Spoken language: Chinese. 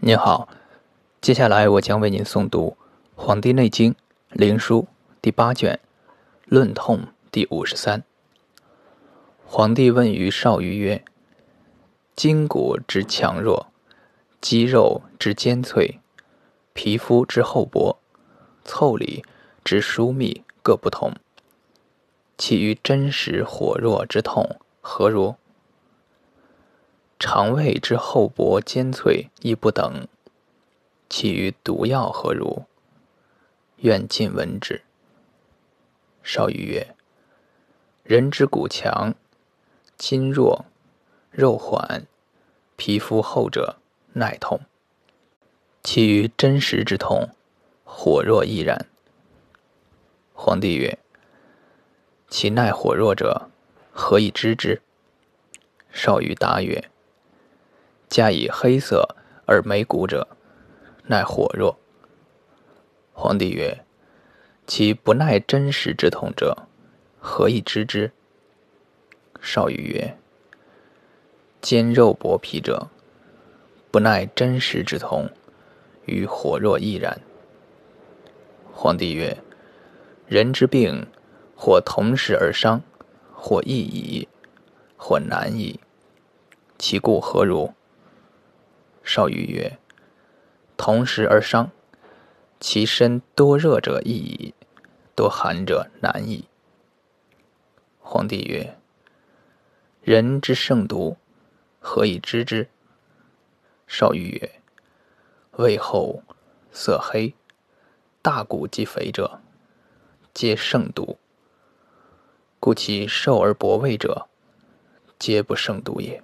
您好，接下来我将为您诵读《黄帝内经·灵枢》第八卷《论痛》第五十三。皇帝问于少俞曰：“筋骨之强弱，肌肉之坚脆，皮肤之厚薄，腠理之疏密各不同，其于真实火弱之痛何如？”肠胃之厚薄坚脆亦不等，其余毒药何如？愿尽闻之。少俞曰：人之骨强，筋弱，肉缓，皮肤厚者，耐痛；其余真实之痛，火弱亦然。皇帝曰：其耐火弱者，何以知之？少俞答曰：加以黑色而眉骨者，耐火弱。皇帝曰：“其不耐真实之痛者，何以知之？”少俞曰：“坚肉薄皮者，不耐真实之痛，与火弱亦然。”皇帝曰：“人之病，或同时而伤，或易矣，或难矣，其故何如？”少俞曰：“同时而伤，其身多热者易矣，多寒者难矣。”皇帝曰：“人之胜毒，何以知之？”少俞曰：“胃厚，色黑，大骨及肥者，皆胜毒；故其瘦而薄胃者，皆不胜毒也。”